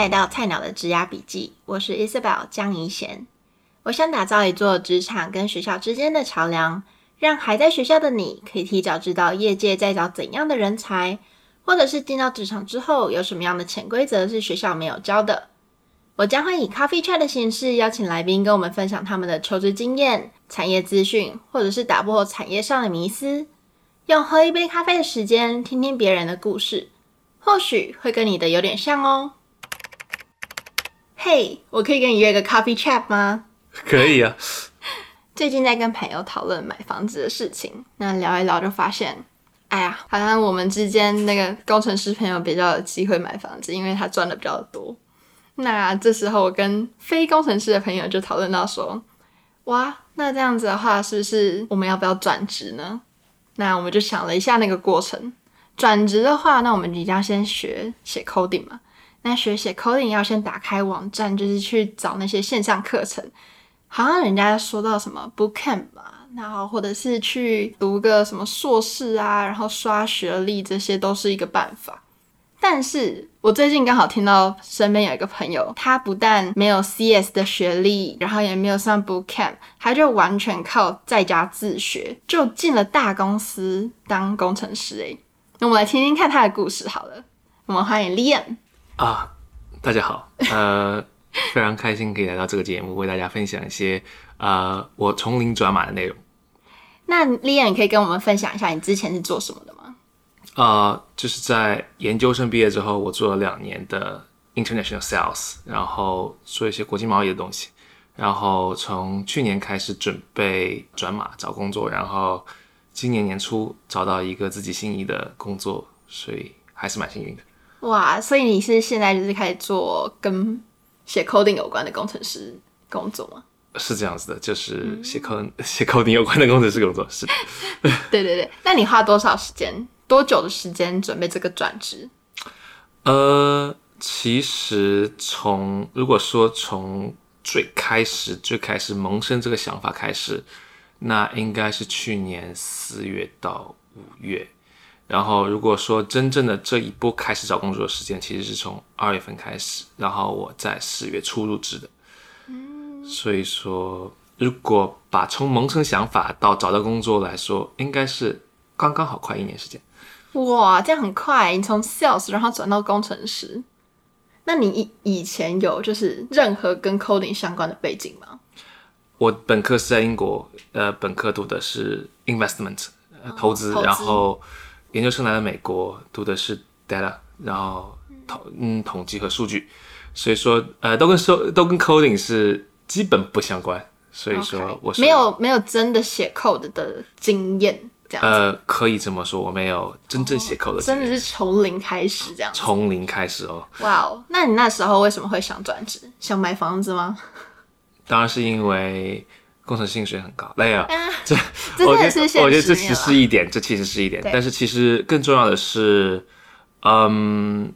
来到菜鸟的职涯笔记，我是 Isabel 江怡贤。我想打造一座职场跟学校之间的桥梁，让还在学校的你可以提早知道业界在找怎样的人才，或者是进到职场之后有什么样的潜规则是学校没有教的。我将会以 Coffee Chat 的形式邀请来宾跟我们分享他们的求职经验、产业资讯，或者是打破产业上的迷思，用喝一杯咖啡的时间听听别人的故事。或许会跟你的有点像哦。嘿我可以跟你约个 coffee chat 吗？可以啊。最近在跟朋友讨论买房子的事情，那聊一聊就发现，哎呀，好像我们之间那个工程师朋友比较有机会买房子，因为他赚的比较多。那这时候我跟非工程师的朋友就讨论到说，哇，那这样子的话，是不是我们要不要转职呢？那我们就想了一下那个过程。转职的话，那我们一定要先学写 coding 嘛。那学写 coding 要先打开网站，就是去找那些线上课程。好像人家说到什么 bootcamp 嘛，然后或者是去读个什么硕士啊，然后刷学历，这些都是一个办法。但是我最近刚好听到身边有一个朋友，他不但没有 CS 的学历，然后也没有上 bootcamp，他就完全靠在家自学，就进了大公司当工程师诶。那我们来听听看他的故事好了。我们欢迎 Liam 啊，大家好，呃，非常开心可以来到这个节目，为大家分享一些呃我从零转码的内容。那 Leon，你可以跟我们分享一下你之前是做什么的吗？呃，就是在研究生毕业之后，我做了两年的 international sales，然后做一些国际贸易的东西，然后从去年开始准备转码找工作，然后。今年年初找到一个自己心仪的工作，所以还是蛮幸运的。哇，所以你是现在就是开始做跟写 coding 有关的工程师工作吗？是这样子的，就是写 coding 写 coding 有关的工程师工作。是。对对对，那你花多少时间，多久的时间准备这个转职？呃，其实从如果说从最开始最开始萌生这个想法开始。那应该是去年四月到五月，然后如果说真正的这一波开始找工作的时间，其实是从二月份开始，然后我在四月初入职的。嗯，所以说如果把从萌生想法到找到工作来说，应该是刚刚好快一年时间。哇，这样很快，你从 sales 然后转到工程师，那你以以前有就是任何跟 coding 相关的背景吗？我本科是在英国，呃，本科读的是 investment，呃，投资，投资，然后研究生来了美国读的是 data，然后统嗯统计和数据，所以说呃都跟收都跟 coding 是基本不相关，所以说我.没有没有真的写 code 的经验，这样呃可以这么说，我没有真正写 code 的经验，真的是从零开始这样，从零开始哦。哇哦，那你那时候为什么会想转职？想买房子吗？当然是因为工程薪水很高，没有，这我觉得我觉得这其实是一点，这其实是一点，但是其实更重要的是，嗯，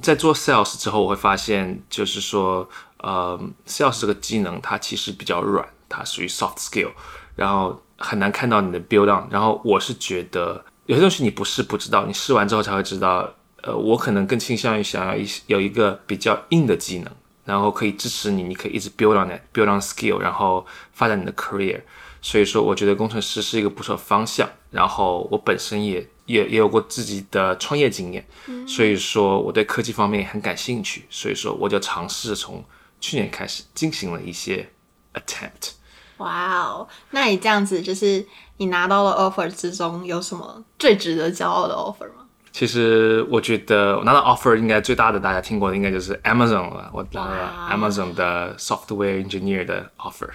在做 sales 之后，我会发现，就是说，呃、嗯、，sales 这个技能它其实比较软，它属于 soft skill，然后很难看到你的 build on。然后我是觉得有些东西你不试不知道，你试完之后才会知道。呃，我可能更倾向于想要一有一个比较硬的技能。然后可以支持你，你可以一直 build on it，build on skill，然后发展你的 career。所以说，我觉得工程师是一个不错的方向。然后我本身也也也有过自己的创业经验，嗯、所以说我对科技方面也很感兴趣。所以说，我就尝试从去年开始进行了一些 attempt。哇哦，那你这样子就是你拿到了 offer 之中有什么最值得骄傲的 offer 吗？其实我觉得我拿到 offer 应该最大的，大家听过的应该就是 Amazon 了。我拿了 Amazon 的 software engineer 的 offer。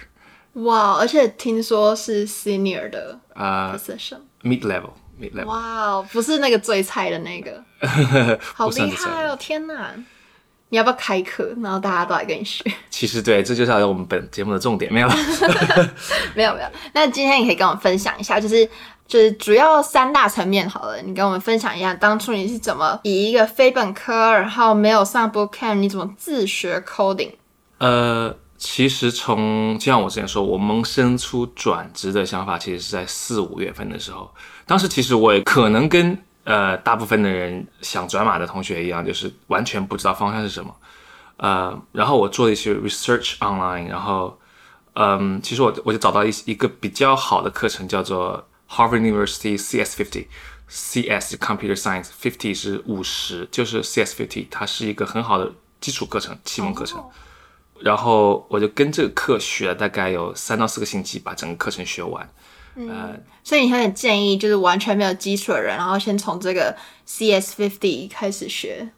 哇，而且听说是 senior 的呃 position，mid level，mid level。哇，不是那个最菜的那个，好厉害哦！天哪，你要不要开课，然后大家都来跟你学？其实对，这就是我们本节目的重点，没有了，没有没有。那今天你可以跟我们分享一下，就是。就是主要三大层面好了，你跟我们分享一下，当初你是怎么以一个非本科，然后没有上 bootcamp，你怎么自学 coding？呃，其实从就像我之前说，我萌生出转职的想法，其实是在四五月份的时候。当时其实我也可能跟呃大部分的人想转码的同学一样，就是完全不知道方向是什么。呃，然后我做了一些 research online，然后嗯，其实我我就找到一一个比较好的课程，叫做 Harvard University CS fifty，CS Computer Science fifty 是五十，就是 CS fifty，它是一个很好的基础课程、启蒙课程。Oh. 然后我就跟这个课学了大概有三到四个星期，把整个课程学完。嗯，呃、所以你会建议就是完全没有基础的人，然后先从这个 CS fifty 开始学。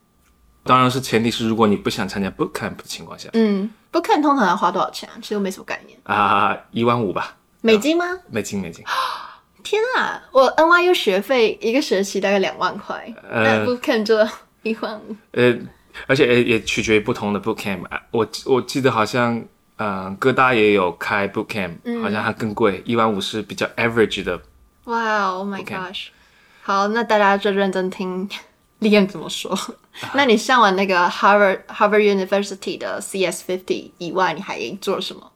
当然是前提是如果你不想参加 bootcamp 的情况下。嗯，bootcamp 通常要花多少钱啊？其实我没什么概念。啊，一万五吧。美金吗？美金，美金。天啊，我 NYU 学费一个学期大概两万块，呃，bootcamp 就一万五。呃，而且也取决于不同的 bootcamp。我我记得好像，嗯、呃，哥大也有开 bootcamp，、嗯、好像还更贵，一万五是比较 average 的。哇，Oh my gosh！好，那大家就认真听。Liam 怎么说？那你上完那个 Harvard Harvard University 的 CS fifty 以外，你还做了什么？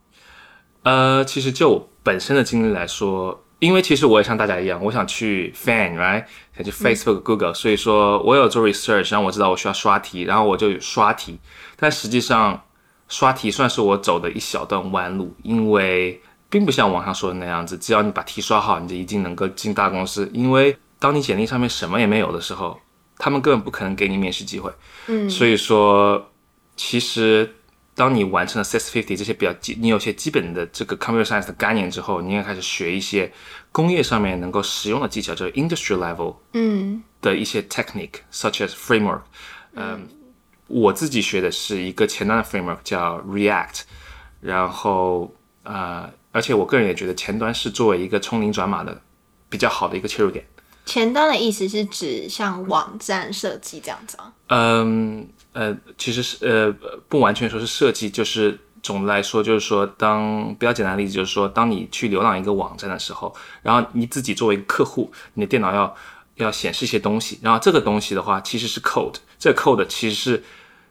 呃，其实就我本身的经历来说，因为其实我也像大家一样，我想去 Fan，right？想去 Facebook、嗯、Google，所以说我有做 research，然后我知道我需要刷题，然后我就刷题。但实际上刷题算是我走的一小段弯路，因为并不像网上说的那样子，只要你把题刷好，你就一定能够进大公司。因为当你简历上面什么也没有的时候，他们根本不可能给你面试机会，嗯，所以说，其实当你完成了 CS50 这些比较基，你有些基本的这个 computer science 的概念之后，你应该开始学一些工业上面能够使用的技巧，就是 industry level，嗯，的一些 technique，such as framework，嗯，我自己学的是一个前端的 framework 叫 React，然后呃，而且我个人也觉得前端是作为一个从零转码的比较好的一个切入点。前端的意思是指像网站设计这样子吗？嗯呃，其实是呃不完全说是设计，就是总的来说就是说，当比较简单的例子就是说，当你去浏览一个网站的时候，然后你自己作为一个客户，你的电脑要要显示一些东西，然后这个东西的话其实是 code，这个 code 其实是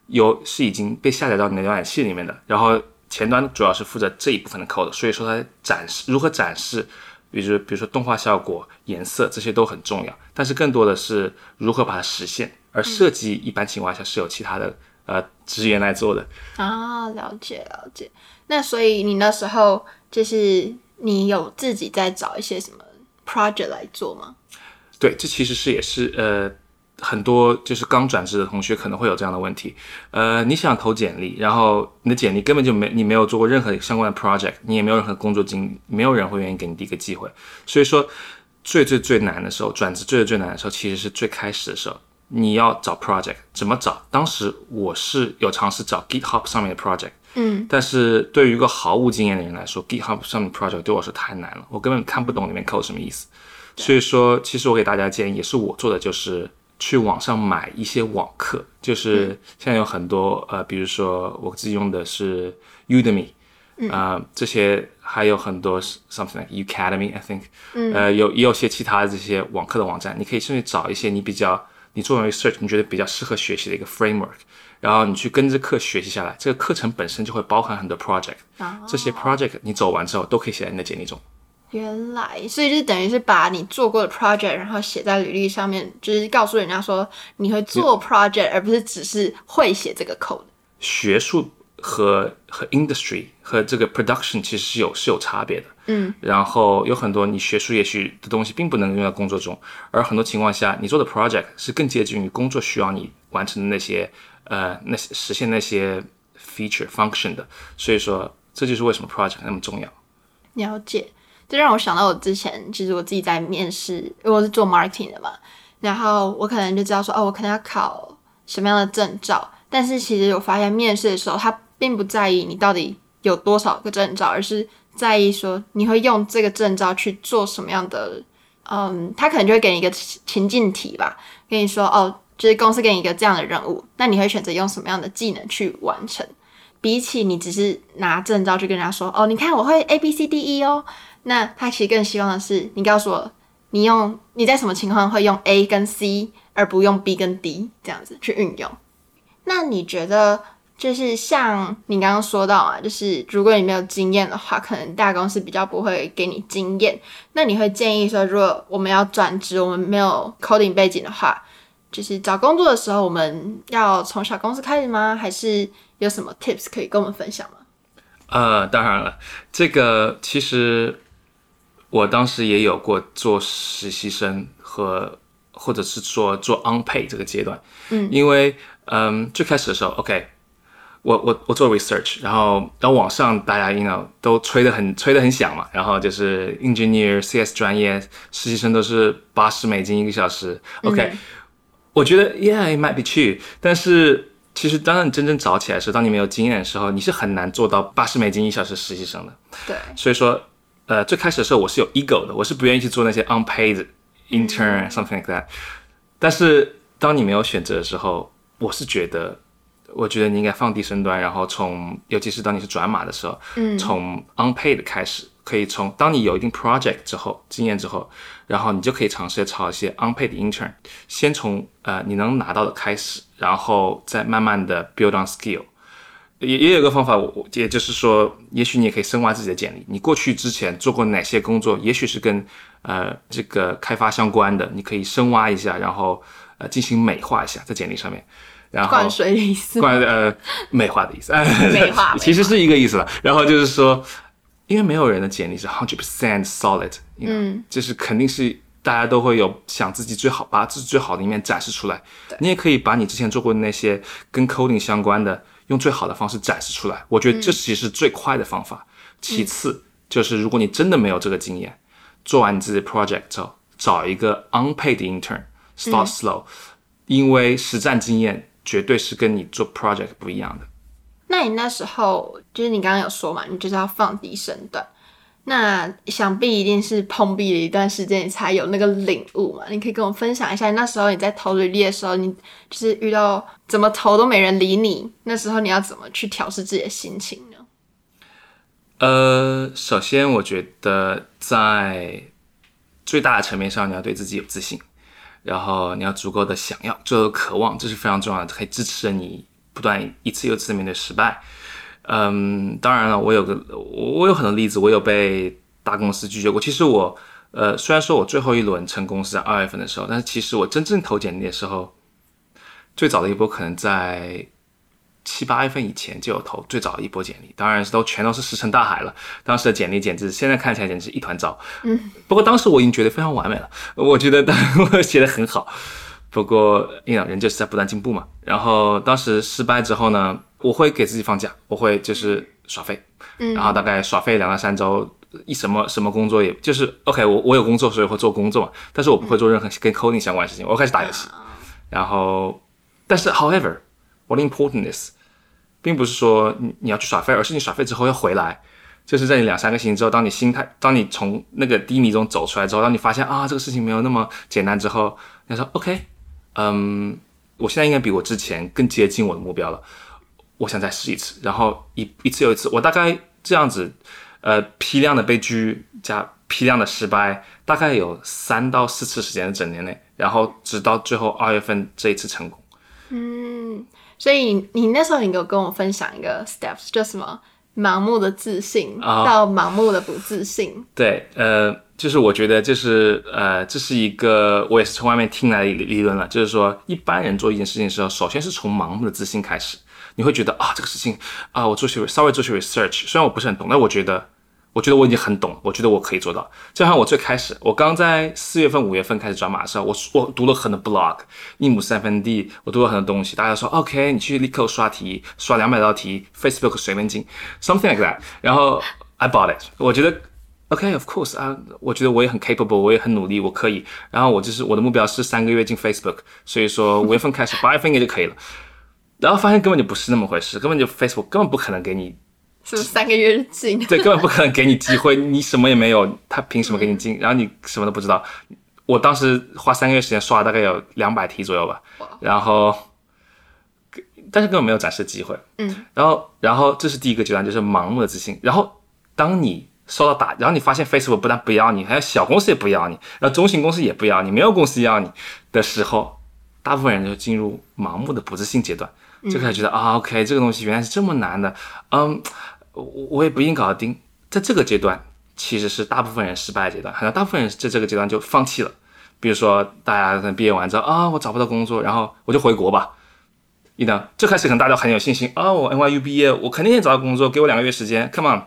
有是已经被下载到你的浏览器里面的，然后前端主要是负责这一部分的 code，所以说它展示如何展示。比如，比如说动画效果、颜色这些都很重要，但是更多的是如何把它实现。而设计一般情况下是有其他的呃职员来做的。啊，了解了解。那所以你那时候就是你有自己在找一些什么 project 来做吗？对，这其实是也是呃。很多就是刚转职的同学可能会有这样的问题，呃，你想投简历，然后你的简历根本就没你没有做过任何相关的 project，你也没有任何工作经历，没有人会愿意给你第一个机会。所以说，最最最难的时候，转职最最最难的时候，其实是最开始的时候，你要找 project，怎么找？当时我是有尝试找 GitHub 上面的 project，嗯，但是对于一个毫无经验的人来说，GitHub 上面的 project 对我是太难了，我根本看不懂里面 code 什么意思。所以说，其实我给大家建议，也是我做的，就是。去网上买一些网课，就是现在有很多呃，比如说我自己用的是 Udemy，啊、呃，这些还有很多 something like Udemy，I think，呃，有也有些其他的这些网课的网站，你可以甚至找一些你比较你做完 research，你觉得比较适合学习的一个 framework，然后你去跟着课学习下来，这个课程本身就会包含很多 project，这些 project 你走完之后都可以写在你的简历中。原来，所以就等于是把你做过的 project，然后写在履历上面，就是告诉人家说你会做 project，而不是只是会写这个 code。学术和和 industry 和这个 production 其实是有是有差别的。嗯，然后有很多你学术也许的东西并不能用在工作中，而很多情况下你做的 project 是更接近于工作需要你完成的那些呃那些实现那些 feature function 的。所以说这就是为什么 project 那么重要。了解。这让我想到我之前，其实我自己在面试，因为我是做 marketing 的嘛，然后我可能就知道说，哦，我可能要考什么样的证照，但是其实我发现面试的时候，他并不在意你到底有多少个证照，而是在意说你会用这个证照去做什么样的，嗯，他可能就会给你一个情境题吧，跟你说，哦，就是公司给你一个这样的任务，那你会选择用什么样的技能去完成？比起你只是拿证照去跟人家说，哦，你看我会 A B C D E 哦。那他其实更希望的是，你告诉我，你用你在什么情况会用 A 跟 C，而不用 B 跟 D 这样子去运用。那你觉得，就是像你刚刚说到啊，就是如果你没有经验的话，可能大公司比较不会给你经验。那你会建议说，如果我们要转职，我们没有 coding 背景的话，就是找工作的时候，我们要从小公司开始吗？还是有什么 tips 可以跟我们分享吗？呃，当然了，这个其实我当时也有过做实习生和或者是说做 unpaid 这个阶段，嗯，因为嗯最开始的时候，OK。我我我做 research，然后然后网上大家 you know 都吹得很吹得很响嘛，然后就是 engineer CS 专业实习生都是八十美金一个小时，OK，嗯，我觉得 yeah it might be true，但是其实当你真正找起来的时候，当你没有经验的时候，你是很难做到八十美金一小时实习生的。对，所以说呃最开始的时候我是有 ego 的，我是不愿意去做那些 unpaid intern、嗯、something like that，但是当你没有选择的时候，我是觉得。我觉得你应该放低身段，然后从，尤其是当你是转码的时候，嗯，从 unpaid 开始，可以从当你有一定 project 之后，经验之后，然后你就可以尝试炒一些 unpaid intern，先从呃你能拿到的开始，然后再慢慢的 build on skill。也也有一个方法，我也就是说，也许你也可以深挖自己的简历，你过去之前做过哪些工作，也许是跟呃这个开发相关的，你可以深挖一下，然后呃进行美化一下在简历上面。然后灌水的意思，灌呃美化的意思，美化其实是一个意思了。然后就是说，因为没有人的简历是 hundred percent solid，嗯，就是肯定是大家都会有想自己最好，把自己最好的一面展示出来。你也可以把你之前做过的那些跟 coding 相关的，用最好的方式展示出来。我觉得这其实是最快的方法。其次就是如果你真的没有这个经验，做完你自己的 project 之后，找一个 unpaid intern，start slow，因为实战经验。绝对是跟你做 project 不一样的。那你那时候就是你刚刚有说嘛，你就是要放低身段。那想必一定是碰壁了一段时间，你才有那个领悟嘛。你可以跟我分享一下，那时候你在投履历的时候，你就是遇到怎么投都没人理你，那时候你要怎么去调试自己的心情呢？呃，首先我觉得在最大的层面上，你要对自己有自信。然后你要足够的想要，足够的渴望，这是非常重要的，可以支持你不断一次又一次的面对失败。嗯，当然了，我有个我有很多例子，我有被大公司拒绝过。其实我呃，虽然说我最后一轮成功是在二月份的时候，但是其实我真正投简历的时候，最早的一波可能在。七八月份以前就有投最早的一波简历，当然是都全都是石沉大海了。当时的简历简直现在看起来简直是一团糟。嗯，不过当时我已经觉得非常完美了，我觉得当 我写的很好。不过，因为人就是在不断进步嘛。然后当时失败之后呢，我会给自己放假，我会就是耍废，嗯，然后大概耍废两到三周，一什么什么工作也就是 OK，我我有工作，所以会做工作嘛，但是我不会做任何跟 coding 相关的事情，我开始打游戏。然后，但是 however。What important is，并不是说你你要去耍废，而是你耍废之后要回来，就是在你两三个星期之后，当你心态，当你从那个低迷中走出来之后，当你发现啊这个事情没有那么简单之后，你说 OK，嗯，我现在应该比我之前更接近我的目标了，我想再试一次，然后一一次又一次，我大概这样子，呃，批量的被拒加批量的失败，大概有三到四次时间的整年内，然后直到最后二月份这一次成功，嗯。所以你，你那时候你有跟我分享一个 steps，就什么盲目的自信到盲目的不自信。哦、对，呃，就是我觉得就是呃，这是一个我也是从外面听来的理论了，就是说一般人做一件事情的时候，首先是从盲目的自信开始，你会觉得啊这个事情啊我做些稍微做些 research，虽然我不是很懂，但我觉得。我觉得我已经很懂，我觉得我可以做到。就像我最开始，我刚在四月份、五月份开始转码的时候，我我读了很多 blog，一亩三分地，我读了很多东西。大家说 OK，你去立刻刷题，刷两百道题，Facebook 随便进，something like that。然后 I bought it，我觉得 OK，of course 啊，我觉得我也很 capable，我也很努力，我可以。然后我就是我的目标是三个月进 Facebook，所以说五月份开始，八月份应该就可以了。然后发现根本就不是那么回事，根本就 Facebook 根本不可能给你。是不是三个月进？对，根本不可能给你机会，你什么也没有，他凭什么给你进？然后你什么都不知道。我当时花三个月时间刷了大概有两百题左右吧，然后，但是根本没有展示机会。嗯，然后，然后这是第一个阶段，就是盲目的自信。然后，当你受到打，然后你发现 Facebook 不但不要你，还有小公司也不要你，然后中型公司也不要你，没有公司要你的时候，大部分人就进入盲目的不自信阶段。就开始觉得啊，OK，这个东西原来是这么难的，嗯，我我也不一定搞得定。在这个阶段，其实是大部分人失败的阶段，很多大部分人在这个阶段就放弃了。比如说，大家可能毕业完之后啊，我找不到工作，然后我就回国吧。一等，最开始可能大家都很有信心啊、哦，我 NYU 毕业，我肯定也找到工作，给我两个月时间，Come on。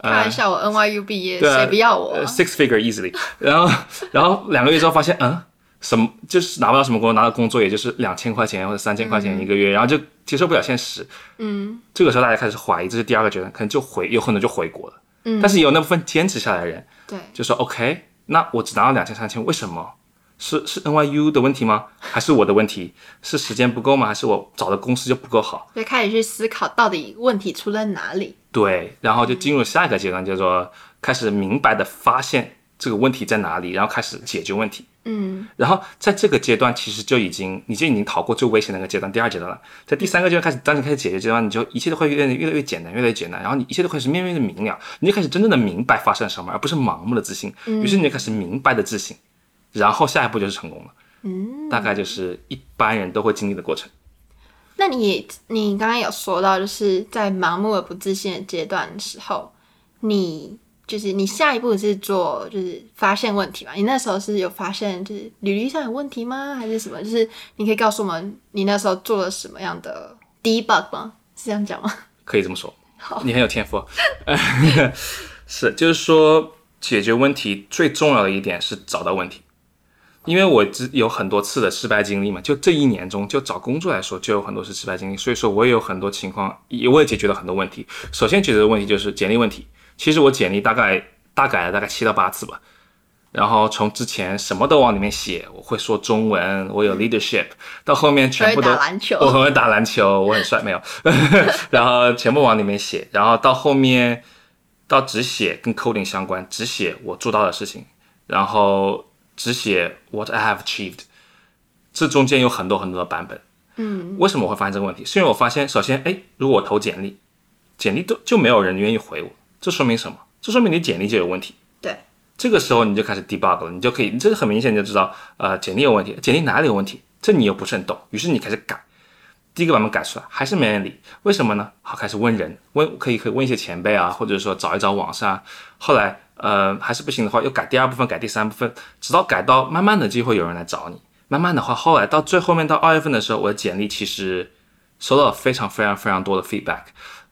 开玩笑，我 NYU 毕业，谁不要我？Six figure easily。然后，然后两个月之后发现，嗯，什么就是拿不到什么工作，拿到工作也就是两千块钱或者三千块钱一个月，然后就接受不了现实。嗯，这个时候大家开始怀疑，这是第二个阶段，可能就回有可能就回国了。嗯，但是有那部分坚持下来的人，对，就说 OK，那我只拿到两千三千，为什么？是是 NYU 的问题吗？还是我的问题？是时间不够吗？还是我找的公司就不够好？就开始去思考到底问题出在哪里。对，然后就进入下一个阶段，叫做开始明白的发现这个问题在哪里，然后开始解决问题。嗯，然后在这个阶段，其实就已经你就已经逃过最危险的那个阶段，第二阶段了。在第三个阶段开始，当你开始解决阶段，你就一切都会越来越来越简单，越来越简单，然后你一切都开始面面的明了，你就开始真正的明白发生了什么，而不是盲目的自信。于是你就开始明白的自信。然后下一步就是成功了，嗯，大概就是一般人都会经历的过程。那你你刚刚有说到，就是在盲目而不自信的阶段的时候，你就是你下一步是做就是发现问题嘛？你那时候是有发现就是履历上有问题吗？还是什么？就是你可以告诉我们你那时候做了什么样的 debug 吗？是这样讲吗？可以这么说。好，你很有天赋。是，就是说解决问题最重要的一点是找到问题。因为我只有很多次的失败经历嘛，就这一年中，就找工作来说，就有很多次失败经历，所以说我也有很多情况，也我也解决了很多问题。首先解决的问题就是简历问题，其实我简历大概大改了大概七到八次吧，然后从之前什么都往里面写，我会说中文，我有 leadership，到后面全部都我会打篮球，我很会打篮球，我很帅没有，然后全部往里面写，然后到后面到只写跟 coding 相关，只写我做到的事情，然后。只写 what I have achieved，这中间有很多很多的版本。嗯，为什么我会发现这个问题？是因为我发现，首先，哎，如果我投简历，简历都就没有人愿意回我，这说明什么？这说明你简历就有问题。对，这个时候你就开始 debug 了，你就可以，这个很明显你就知道，呃，简历有问题，简历哪里有问题？这你又不是很懂，于是你开始改，第一个版本改出来还是没人理，为什么呢？好，开始问人，问可以可以问一些前辈啊，或者说找一找网上，后来。呃，还是不行的话，又改第二部分，改第三部分，直到改到慢慢的就会有人来找你。慢慢的话，后来到最后面到二月份的时候，我的简历其实收到了非常非常非常多的 feedback。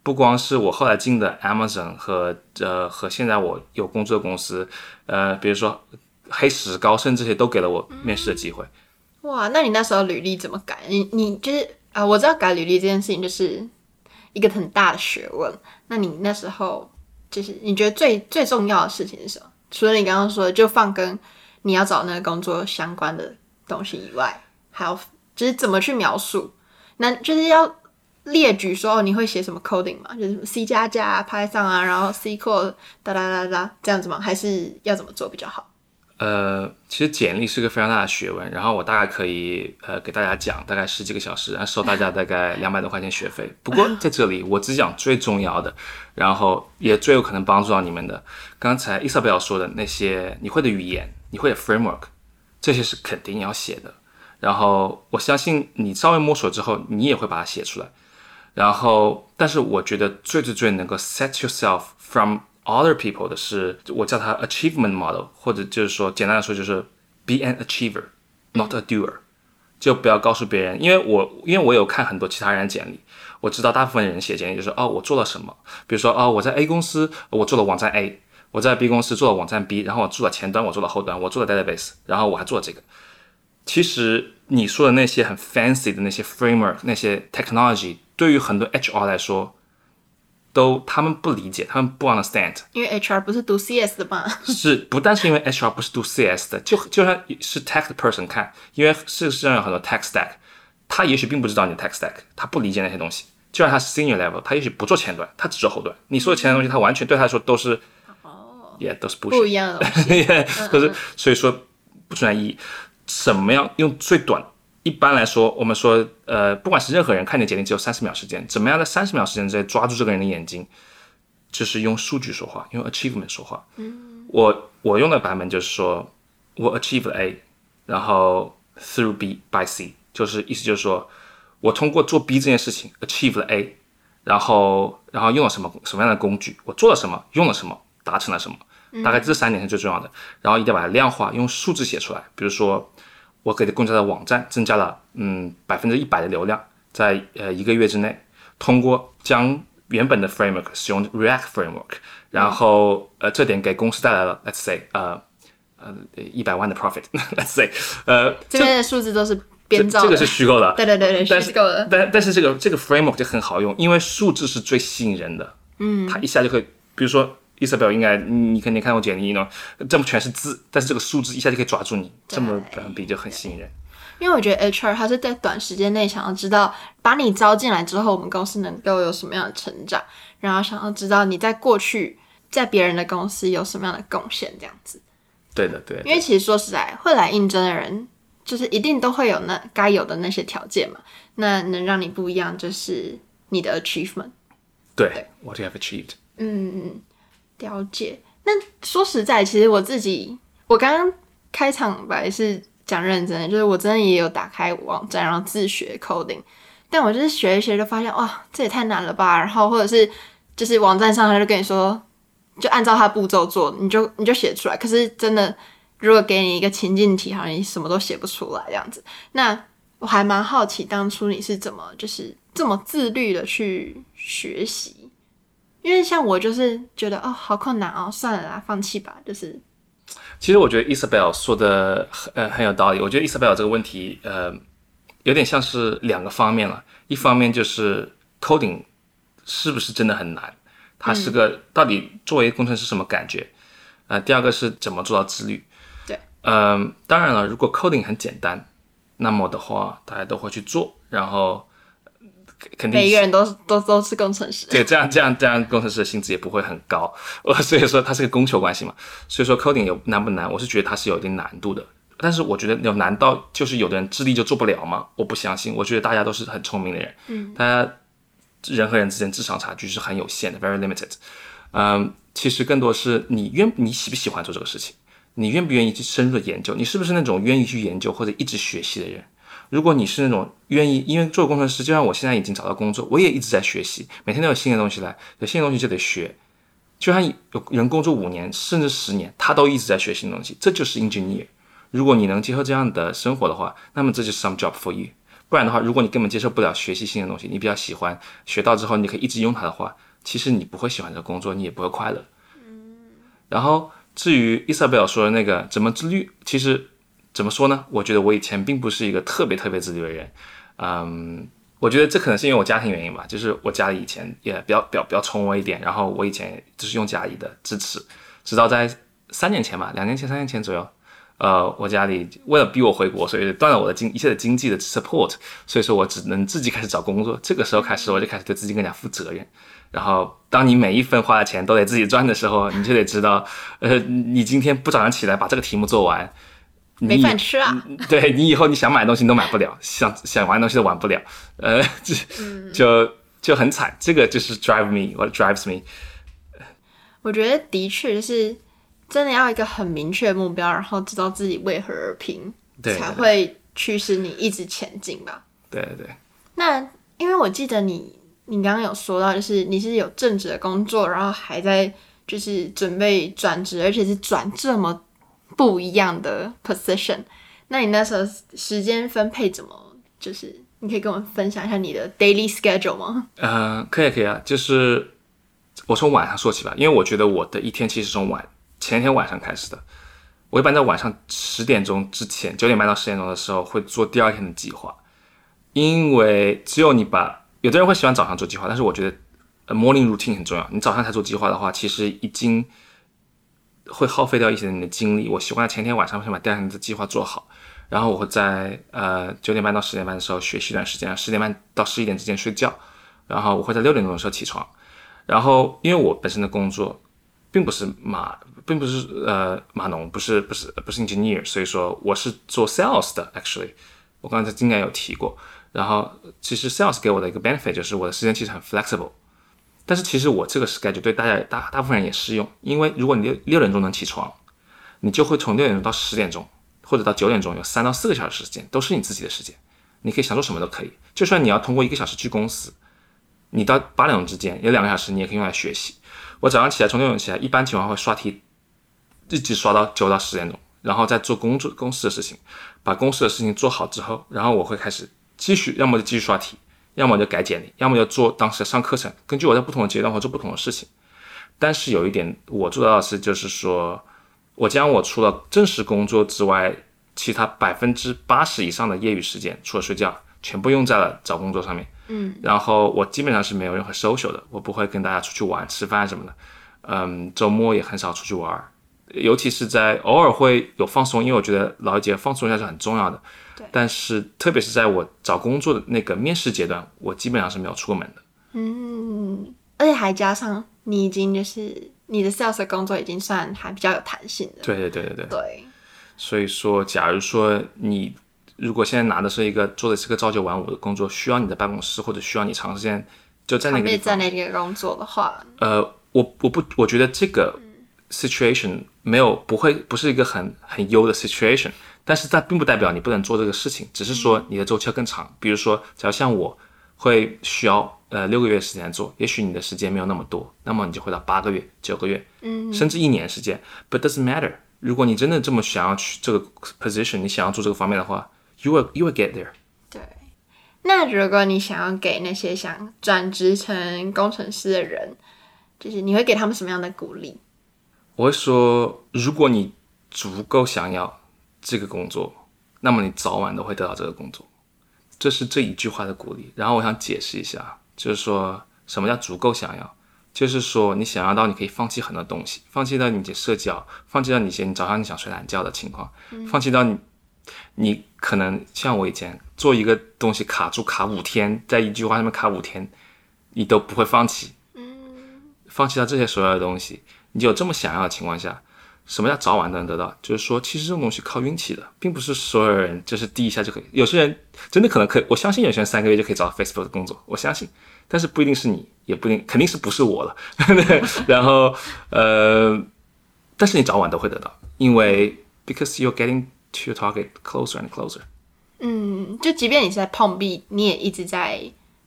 不光是我后来进的 Amazon 和呃和现在我有工作的公司，呃，比如说黑石高盛这些都给了我面试的机会。哇，那你那时候履历怎么改？你你就是啊、我知道改履历这件事情就是一个很大的学问。那你那时候？就是你觉得最最重要的事情是什么？除了你刚刚说的，就放跟你要找那个工作相关的东西以外，还有就是怎么去描述？那就是要列举说你会写什么 coding 吗？就是什么 C 加加、Python 啊，然后 SQL 哒哒哒哒这样子吗？还是要怎么做比较好？呃，其实简历是个非常大的学问，然后我大概可以呃给大家讲大概十几个小时，然后收大家大概两百多块钱学费。不过在这里我只讲最重要的，然后也最有可能帮助到你们的。刚才伊莎贝尔说的那些你会的语言，你会的 framework，这些是肯定要写的。然后我相信你稍微摸索之后，你也会把它写出来。然后，但是我觉得最最最能够 set yourself from Other people 的是，我叫它 achievement model，或者就是说，简单的说就是 be an achiever，not a doer，就不要告诉别人，因为我因为我有看很多其他人简历，我知道大部分人写简历就是哦，我做了什么，比如说哦，我在 A 公司我做了网站 A，我在 B 公司做了网站 B，然后我做了前端，我做了后端，我做了 database，然后我还做了这个。其实你说的那些很 fancy 的那些 framework，那些 technology，对于很多 HR 来说。都他们不理解，他们不 understand，因为 HR 不是读 CS 的嘛。是，不但是因为 HR 不是读 CS 的，就 就算是 tech 的 person 看，因为事实上有很多 tech stack，他也许并不知道你的 tech stack，他不理解那些东西。就算他是 senior level，他也许不做前端，他只做后端。你说的前端东西，他完全对他来说都是，哦，也都是不不一样的东西。yeah, 可是所以说不存在意义。怎么样用最短？一般来说，我们说，呃，不管是任何人看你简历，只有三十秒时间，怎么样在三十秒时间之内抓住这个人的眼睛，就是用数据说话，用 achievement 说话。嗯，我我用的版本就是说，我 achieve 了 A，然后 through B by C，就是意思就是说我通过做 B 这件事情 achieve 了 A，然后然后用了什么什么样的工具，我做了什么，用了什么，达成了什么，大概这三点是最重要的。然后一定要把它量化，用数字写出来，比如说。我给公司的网站增加了嗯百分之一百的流量，在呃一个月之内，通过将原本的 framework 使用 React framework，然后呃这点给公司带来了 let's say 呃呃一百万的 profit，let's say 呃这边的数字都是编造的，这个是虚构的，对对对对，但是虚构的，但但是这个这个 framework 就很好用，因为数字是最吸引人的，嗯，它一下就可以，比如说。Isabel 应该你肯定看过简历呢，这么全是字，但是这个数字一下就可以抓住你，这么比就很吸引人。因为我觉得 HR 他是在短时间内想要知道，把你招进来之后，我们公司能够有什么样的成长，然后想要知道你在过去在别人的公司有什么样的贡献，这样子。对的，对的。因为其实说实在，会来应征的人，就是一定都会有那该有的那些条件嘛。那能让你不一样，就是你的 achievement。对，对，What you have achieved。嗯嗯。了解。那说实在，其实我自己，我刚刚开场白是讲认真的，就是我真的也有打开网站，然后自学 coding。但我就是学一学，就发现哇，这也太难了吧。然后或者是就是网站上他就跟你说，就按照他步骤做，你就你就写出来。可是真的，如果给你一个情境题，好像你什么都写不出来这样子。那我还蛮好奇，当初你是怎么就是这么自律的去学习？因为像我就是觉得哦，好困难哦，算了啦，放弃吧。就是，其实我觉得 Isabel 说的很呃很有道理。我觉得 Isabel 这个问题呃有点像是两个方面了，一方面就是 coding 是不是真的很难？它是个、嗯、到底作为工程师什么感觉？呃，第二个是怎么做到自律？对，嗯、呃，当然了，如果 coding 很简单，那么的话大家都会去做，然后。肯定每一个人都都都是工程师，对，这样这样这样，工程师的薪资也不会很高，所以说它是个供求关系嘛。所以说 coding 有难不难？我是觉得它是有一定难度的，但是我觉得有难到就是有的人智力就做不了吗？我不相信，我觉得大家都是很聪明的人，嗯，大家人和人之间智商差距是很有限的，very limited。嗯，其实更多是你愿你喜不喜欢做这个事情，你愿不愿意去深入的研究，你是不是那种愿意去研究或者一直学习的人？如果你是那种愿意，因为做工程师，就像我现在已经找到工作，我也一直在学习，每天都有新的东西来，有新的东西就得学。就像有人工作五年甚至十年，他都一直在学新的东西，这就是 engineer。如果你能接受这样的生活的话，那么这就是 some job for you。不然的话，如果你根本接受不了学习新的东西，你比较喜欢学到之后你可以一直用它的话，其实你不会喜欢这个工作，你也不会快乐。然后至于 Isabel 说的那个怎么自律，其实。怎么说呢？我觉得我以前并不是一个特别特别自律的人，嗯，我觉得这可能是因为我家庭原因吧，就是我家里以前也比较比较比较宠我一点，然后我以前就是用家里的支持，直到在三年前吧，两年前、三年前左右，呃，我家里为了逼我回国，所以断了我的经一切的经济的 support，所以说我只能自己开始找工作。这个时候开始，我就开始对自己更加负责任。然后，当你每一分花的钱都得自己赚的时候，你就得知道，呃，你今天不早上起来把这个题目做完。没饭吃啊！对，你以后你想买的东西都买不了，想想玩的东西都玩不了，呃，就就就很惨。这个就是 drive me，what drives me。我觉得的确就是真的要一个很明确的目标，然后知道自己为何而拼，对，才会驱使你一直前进吧。对对对。那因为我记得你，你刚刚有说到，就是你是有正职的工作，然后还在就是准备转职，而且是转这么。不一样的 position，那你那时候时间分配怎么？就是你可以跟我们分享一下你的 daily schedule 吗？呃，可以可以啊，就是我从晚上说起吧，因为我觉得我的一天其实从晚前天晚上开始的。我一般在晚上十点钟之前，九点半到十点钟的时候会做第二天的计划，因为只有你把有的人会喜欢早上做计划，但是我觉得 morning routine 很重要。你早上才做计划的话，其实已经。会耗费掉一些你的精力。我喜欢在前天晚上先把第二天的计划做好，然后我会在呃九点半到十点半的时候学习一段时间，十点半到十一点之间睡觉，然后我会在六点钟的时候起床。然后因为我本身的工作并不是码，并不是呃码农，不是不是不是 engineer，所以说我是做 sales 的。Actually，我刚才应该有提过。然后其实 sales 给我的一个 benefit 就是我的时间其实很 flexible。但是其实我这个 schedule 对大家大大部分人也适用，因为如果你六六点钟能起床，你就会从六点钟到十点钟或者到九点钟有三到四个小时时间都是你自己的时间，你可以想做什么都可以。就算你要通过一个小时去公司，你到八点钟之间有两个小时你也可以用来学习。我早上起来从六点起来，一般情况会刷题，一直刷到九到十点钟，然后再做工作公司的事情，把公司的事情做好之后，然后我会开始继续，要么就继续刷题。要么就改简历，要么就做当时上课程。根据我在不同的阶段会做不同的事情。但是有一点我做到的是，就是说我将我除了正式工作之外，其他百分之八十以上的业余时间，除了睡觉，全部用在了找工作上面。嗯，然后我基本上是没有任何 social 的，我不会跟大家出去玩、吃饭什么的。嗯，周末也很少出去玩，尤其是在偶尔会有放松，因为我觉得劳逸结放松一下是很重要的。对。但是特别是在我找工作的那个面试阶段，我基本上是没有出过门的。嗯，而且还加上你已经就是你的 sales 的工作已经算还比较有弹性的。对对对对对。对。所以说，假如说你如果现在拿的是一个做的是个朝九晚五的工作，需要你的办公室或者需要你长时间就在那个地方在那个工作的话，呃，我我不我觉得这个 situation 没有不会不是一个很很优的 situation，但是它并不代表你不能做这个事情，只是说你的周期要更长。比如说，假如像我会需要呃六个月时间做，也许你的时间没有那么多，那么你就会到八个月、九个月，嗯，甚至一年时间。But doesn't matter。如果你真的这么想要去这个 position，你想要做这个方面的话，you will you will get there。对，那如果你想要给那些想转职成工程师的人，就是你会给他们什么样的鼓励？我会说，如果你足够想要这个工作，那么你早晚都会得到这个工作。这是这一句话的鼓励。然后我想解释一下，就是说什么叫足够想要？就是说，你想要到你可以放弃很多东西，放弃到你的社交，放弃到你些你早上你想睡懒觉的情况，嗯、放弃到你，你可能像我以前做一个东西卡住卡五天，在一句话上面卡五天，你都不会放弃。嗯，放弃到这些所有的东西，你有这么想要的情况下，什么叫早晚都能得到？就是说，其实这种东西靠运气的，并不是所有人就是第一下就可以。有些人真的可能可以，我相信有些人三个月就可以找到 Facebook 的工作，我相信。但是不一定是你，也不一定，肯定是不是我了。然后，呃，但是你早晚都会得到，因为 because you're getting to your target closer and closer。嗯，就即便你是在碰壁，你也一直在，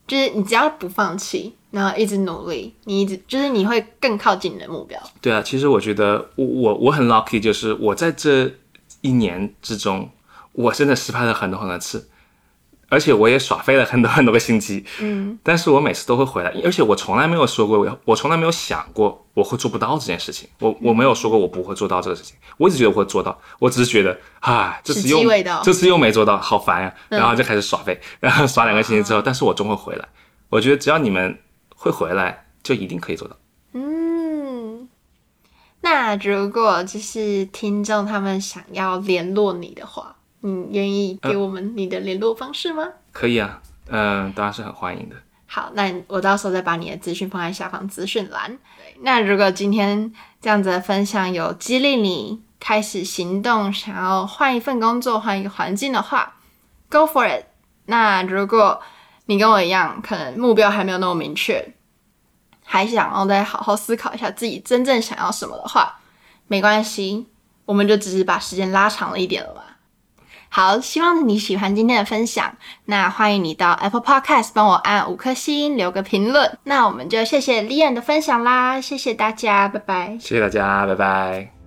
就是你只要不放弃，然后一直努力，你一直就是你会更靠近你的目标。对啊，其实我觉得我我我很 lucky，就是我在这一年之中，我真的失败了很多很多次。而且我也耍废了很多很多个星期，嗯，但是我每次都会回来，而且我从来没有说过我，我从来没有想过我会做不到这件事情，我我没有说过我不会做到这个事情，我一直觉得我会做到，我只是觉得，啊，这次又这次又没做到，好烦呀，啊，然后就开始耍废，然后耍两个星期之后，但是我终会回来，我觉得只要你们会回来，就一定可以做到。嗯，那如果就是听众他们想要联络你的话。你愿意给我们你的联络方式吗？呃、可以啊，嗯、呃，当然是很欢迎的。好，那我到时候再把你的资讯放在下方资讯栏。那如果今天这样子的分享有激励你开始行动，想要换一份工作、换一个环境的话，Go for it。那如果你跟我一样，可能目标还没有那么明确，还想要再好好思考一下自己真正想要什么的话，没关系，我们就只是把时间拉长了一点了嘛。好，希望你喜欢今天的分享。那欢迎你到 Apple Podcast 帮我按五颗星，留个评论。那我们就谢谢 Leon 的分享啦，谢谢大家，拜拜。谢谢大家，拜拜。